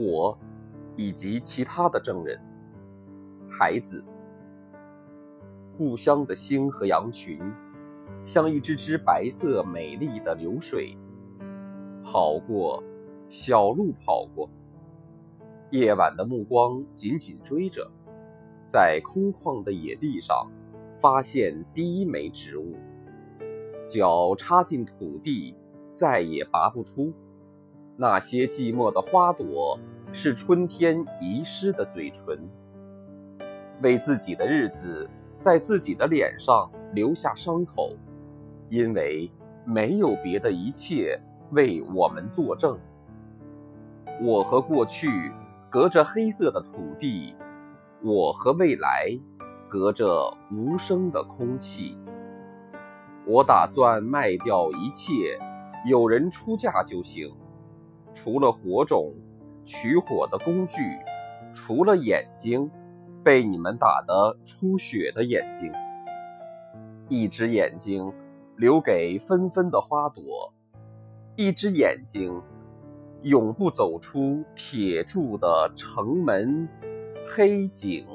我以及其他的证人。孩子，故乡的星和羊群，像一只只白色美丽的流水，跑过，小路跑过。夜晚的目光紧紧追着，在空旷的野地上，发现第一枚植物，脚插进土地，再也拔不出。那些寂寞的花朵，是春天遗失的嘴唇。为自己的日子，在自己的脸上留下伤口，因为没有别的一切为我们作证。我和过去隔着黑色的土地，我和未来隔着无声的空气。我打算卖掉一切，有人出价就行。除了火种，取火的工具；除了眼睛，被你们打得出血的眼睛。一只眼睛留给纷纷的花朵，一只眼睛永不走出铁铸的城门黑井。